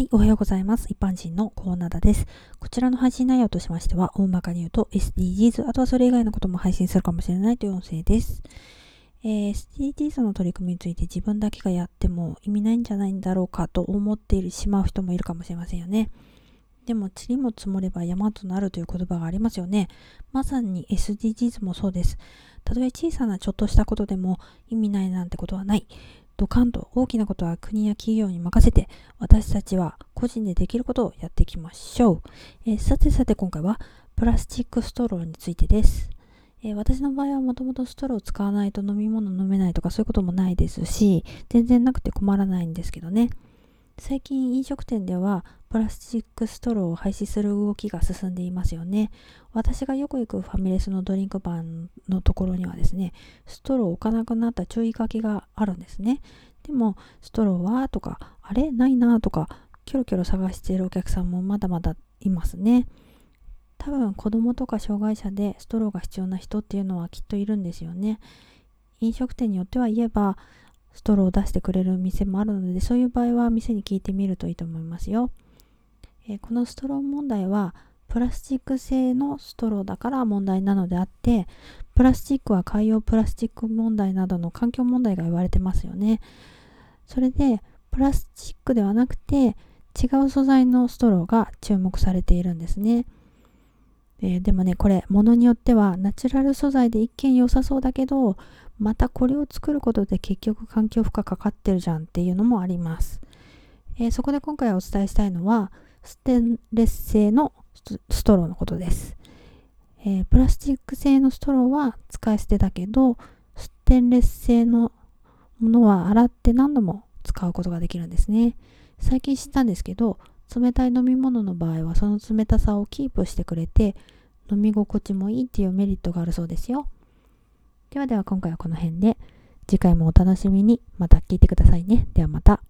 はい、おはようございます。一般人のコーナーです。こちらの配信内容としましては、大まかに言うと SDGs、あとはそれ以外のことも配信するかもしれないという音声です。えー、SDGs の取り組みについて自分だけがやっても意味ないんじゃないんだろうかと思っているしまう人もいるかもしれませんよね。でも、塵も積もれば山となるという言葉がありますよね。まさに SDGs もそうです。たとえ小さなちょっとしたことでも意味ないなんてことはない。ドカンと大きなことは国や企業に任せて私たちは個人でできることをやっていきましょう、えー、さてさて今回はプラスチックストローについてです、えー、私の場合はもともとストローを使わないと飲み物飲めないとかそういうこともないですし全然なくて困らないんですけどね。最近飲食店ではプラスチックストローを廃止する動きが進んでいますよね。私がよく行くファミレスのドリンクバーのところにはですね、ストローを置かなくなった注意書きがあるんですね。でも、ストローはとか、あれ？ないなとか、キョロキョロ探しているお客さんもまだまだいますね。多分子供とか障害者でストローが必要な人っていうのはきっといるんですよね。飲食店によっては言えばストローを出してくれる店もあるのでそういう場合は店に聞いてみるといいと思いますよ。え、このストロー問題はプラスチック製のストローだから問題なのであってプラスチックは海洋プラスチック問題などの環境問題が言われてますよね。それでプラスチックではなくて違う素材のストローが注目されているんですね、えー、でもねこれ物によってはナチュラル素材で一見良さそうだけどまたこれを作ることで結局環境負荷かかってるじゃんっていうのもあります、えー、そこで今回お伝えしたいのはステンレス製のストローのことです、えー、プラスチック製のストローは使い捨てだけどステンレス製のものは洗って何度も使うことができるんですね。最近知ったんですけど冷たい飲み物の場合はその冷たさをキープしてくれて飲み心地もいいっていうメリットがあるそうですよ。ではでは今回はこの辺で次回もお楽しみに。また聞いてくださいね。ではまた。